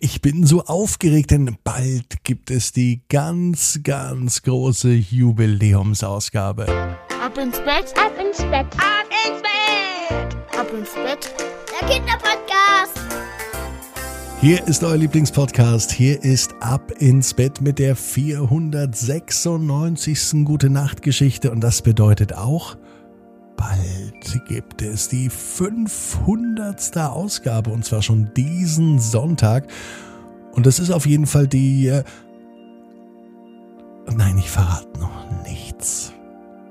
Ich bin so aufgeregt, denn bald gibt es die ganz, ganz große Jubiläumsausgabe. Ab ins Bett, ab ins Bett, ab ins Bett, ab ins Bett. Der Kinderpodcast. Hier ist euer Lieblingspodcast. Hier ist Ab ins Bett mit der 496. Gute Nacht Geschichte und das bedeutet auch, bald gibt es die 500. Ausgabe und zwar schon diesen Sonntag. Und das ist auf jeden Fall die... Äh Nein, ich verrate noch nichts.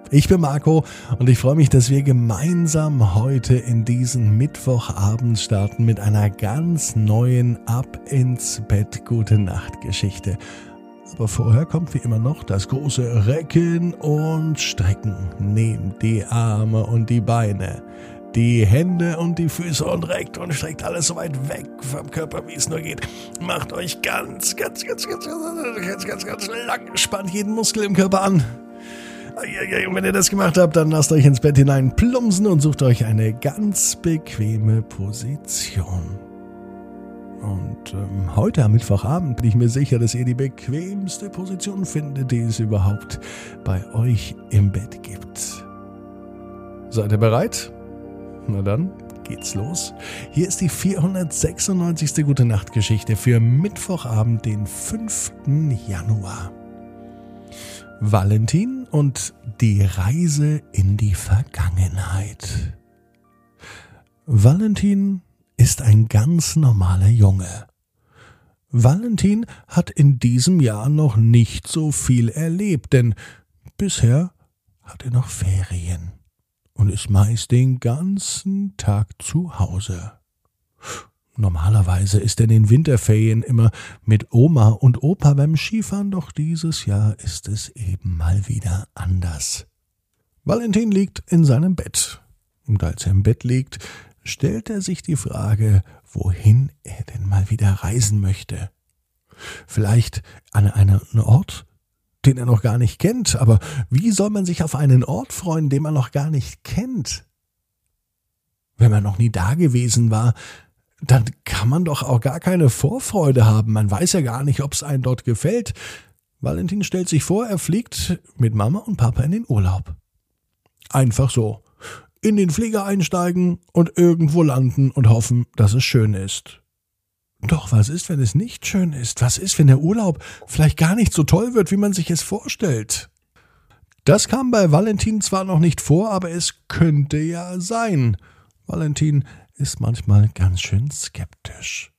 Ich bin Marco und ich freue mich, dass wir gemeinsam heute in diesen Mittwochabend starten mit einer ganz neuen Ab ins Bett Gute Nacht Geschichte. Aber vorher kommt wie immer noch das große Recken und Strecken. Nehmt die Arme und die Beine, die Hände und die Füße und reckt und streckt alles so weit weg vom Körper, wie es nur geht. Macht euch ganz, ganz, ganz, ganz, ganz, ganz, ganz lang. Spannt jeden Muskel im Körper an. Und wenn ihr das gemacht habt, dann lasst euch ins Bett hinein plumpsen und sucht euch eine ganz bequeme Position. Und ähm, heute am Mittwochabend bin ich mir sicher, dass ihr die bequemste Position findet, die es überhaupt bei euch im Bett gibt. Seid ihr bereit? Na dann geht's los. Hier ist die 496. Gute Nacht Geschichte für Mittwochabend, den 5. Januar. Valentin und die Reise in die Vergangenheit. Valentin ist ein ganz normaler Junge. Valentin hat in diesem Jahr noch nicht so viel erlebt, denn bisher hat er noch Ferien und ist meist den ganzen Tag zu Hause. Normalerweise ist er in den Winterferien immer mit Oma und Opa beim Skifahren, doch dieses Jahr ist es eben mal wieder anders. Valentin liegt in seinem Bett. Und als er im Bett liegt, stellt er sich die Frage, wohin er denn mal wieder reisen möchte. Vielleicht an einen Ort, den er noch gar nicht kennt, aber wie soll man sich auf einen Ort freuen, den man noch gar nicht kennt? Wenn man noch nie da gewesen war, dann kann man doch auch gar keine Vorfreude haben. Man weiß ja gar nicht, ob es einem dort gefällt. Valentin stellt sich vor, er fliegt mit Mama und Papa in den Urlaub. Einfach so in den Flieger einsteigen und irgendwo landen und hoffen, dass es schön ist. Doch was ist, wenn es nicht schön ist? Was ist, wenn der Urlaub vielleicht gar nicht so toll wird, wie man sich es vorstellt? Das kam bei Valentin zwar noch nicht vor, aber es könnte ja sein. Valentin ist manchmal ganz schön skeptisch.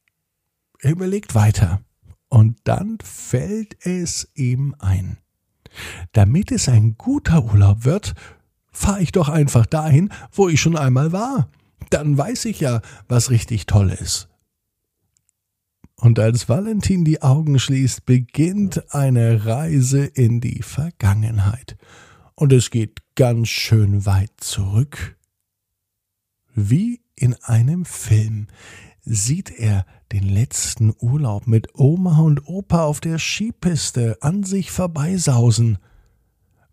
Er überlegt weiter. Und dann fällt es ihm ein. Damit es ein guter Urlaub wird, fahre ich doch einfach dahin, wo ich schon einmal war. Dann weiß ich ja, was richtig toll ist. Und als Valentin die Augen schließt, beginnt eine Reise in die Vergangenheit. Und es geht ganz schön weit zurück. Wie in einem Film sieht er den letzten Urlaub mit Oma und Opa auf der Skipiste an sich vorbeisausen.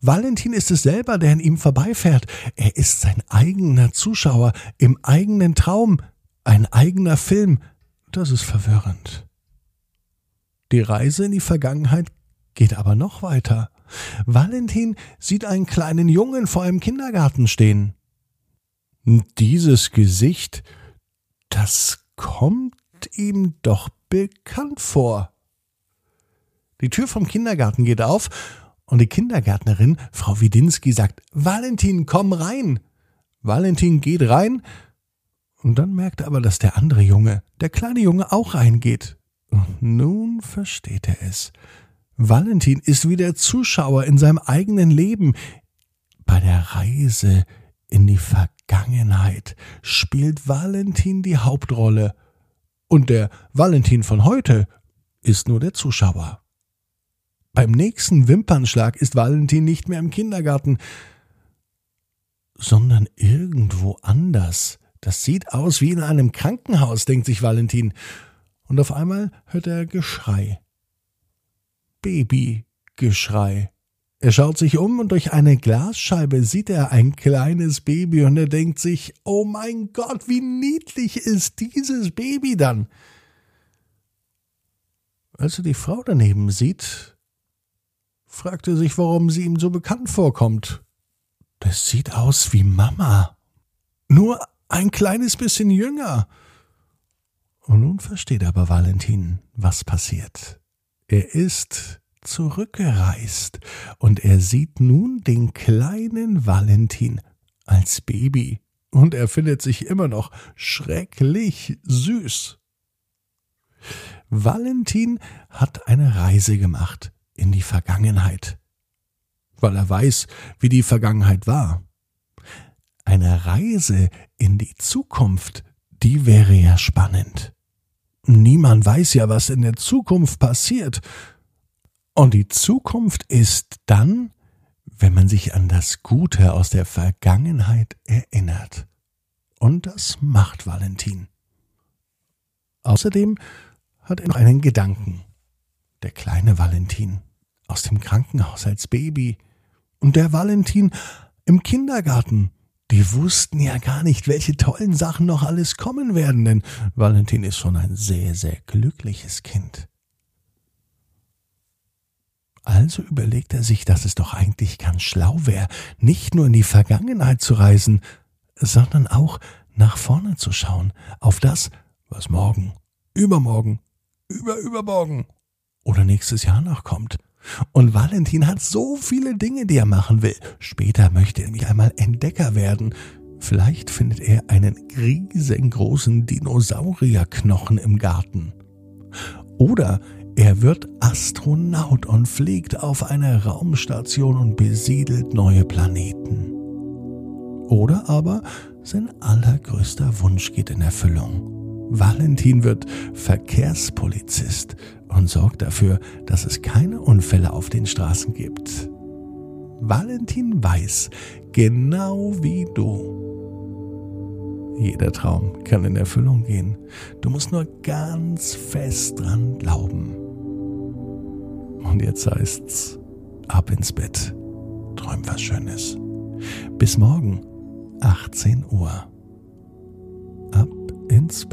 Valentin ist es selber, der an ihm vorbeifährt. Er ist sein eigener Zuschauer im eigenen Traum, ein eigener Film. Das ist verwirrend. Die Reise in die Vergangenheit geht aber noch weiter. Valentin sieht einen kleinen Jungen vor einem Kindergarten stehen. Dieses Gesicht, das kommt ihm doch bekannt vor. Die Tür vom Kindergarten geht auf und die Kindergärtnerin, Frau Widinski, sagt, Valentin, komm rein. Valentin geht rein und dann merkt er aber, dass der andere Junge, der kleine Junge, auch reingeht. Und nun versteht er es. Valentin ist wieder Zuschauer in seinem eigenen Leben. Bei der Reise in die Vergangenheit spielt Valentin die Hauptrolle. Und der Valentin von heute ist nur der Zuschauer. Beim nächsten Wimpernschlag ist Valentin nicht mehr im Kindergarten, sondern irgendwo anders. Das sieht aus wie in einem Krankenhaus, denkt sich Valentin. Und auf einmal hört er Geschrei. Babygeschrei. Er schaut sich um und durch eine Glasscheibe sieht er ein kleines Baby und er denkt sich, oh mein Gott, wie niedlich ist dieses Baby dann. als er die Frau daneben sieht, fragt er sich, warum sie ihm so bekannt vorkommt. Das sieht aus wie Mama. Nur ein kleines bisschen jünger. Und nun versteht aber Valentin, was passiert. Er ist zurückgereist und er sieht nun den kleinen Valentin als Baby und er findet sich immer noch schrecklich süß. Valentin hat eine Reise gemacht in die Vergangenheit, weil er weiß, wie die Vergangenheit war. Eine Reise in die Zukunft, die wäre ja spannend. Niemand weiß ja, was in der Zukunft passiert. Und die Zukunft ist dann, wenn man sich an das Gute aus der Vergangenheit erinnert. Und das macht Valentin. Außerdem hat er noch einen Gedanken. Der kleine Valentin aus dem Krankenhaus als Baby und der Valentin im Kindergarten. Die wussten ja gar nicht, welche tollen Sachen noch alles kommen werden, denn Valentin ist schon ein sehr, sehr glückliches Kind. Also überlegt er sich, dass es doch eigentlich ganz schlau wäre, nicht nur in die Vergangenheit zu reisen, sondern auch nach vorne zu schauen, auf das, was morgen, übermorgen, überübermorgen oder nächstes Jahr noch kommt. Und Valentin hat so viele Dinge, die er machen will. Später möchte er nämlich einmal Entdecker werden. Vielleicht findet er einen riesengroßen Dinosaurierknochen im Garten. Oder er wird Astronaut und fliegt auf eine Raumstation und besiedelt neue Planeten. Oder aber sein allergrößter Wunsch geht in Erfüllung. Valentin wird Verkehrspolizist und sorgt dafür, dass es keine Unfälle auf den Straßen gibt. Valentin weiß, genau wie du, jeder Traum kann in Erfüllung gehen. Du musst nur ganz fest dran glauben. Und jetzt heißt's, ab ins Bett. Träum was Schönes. Bis morgen, 18 Uhr. Ins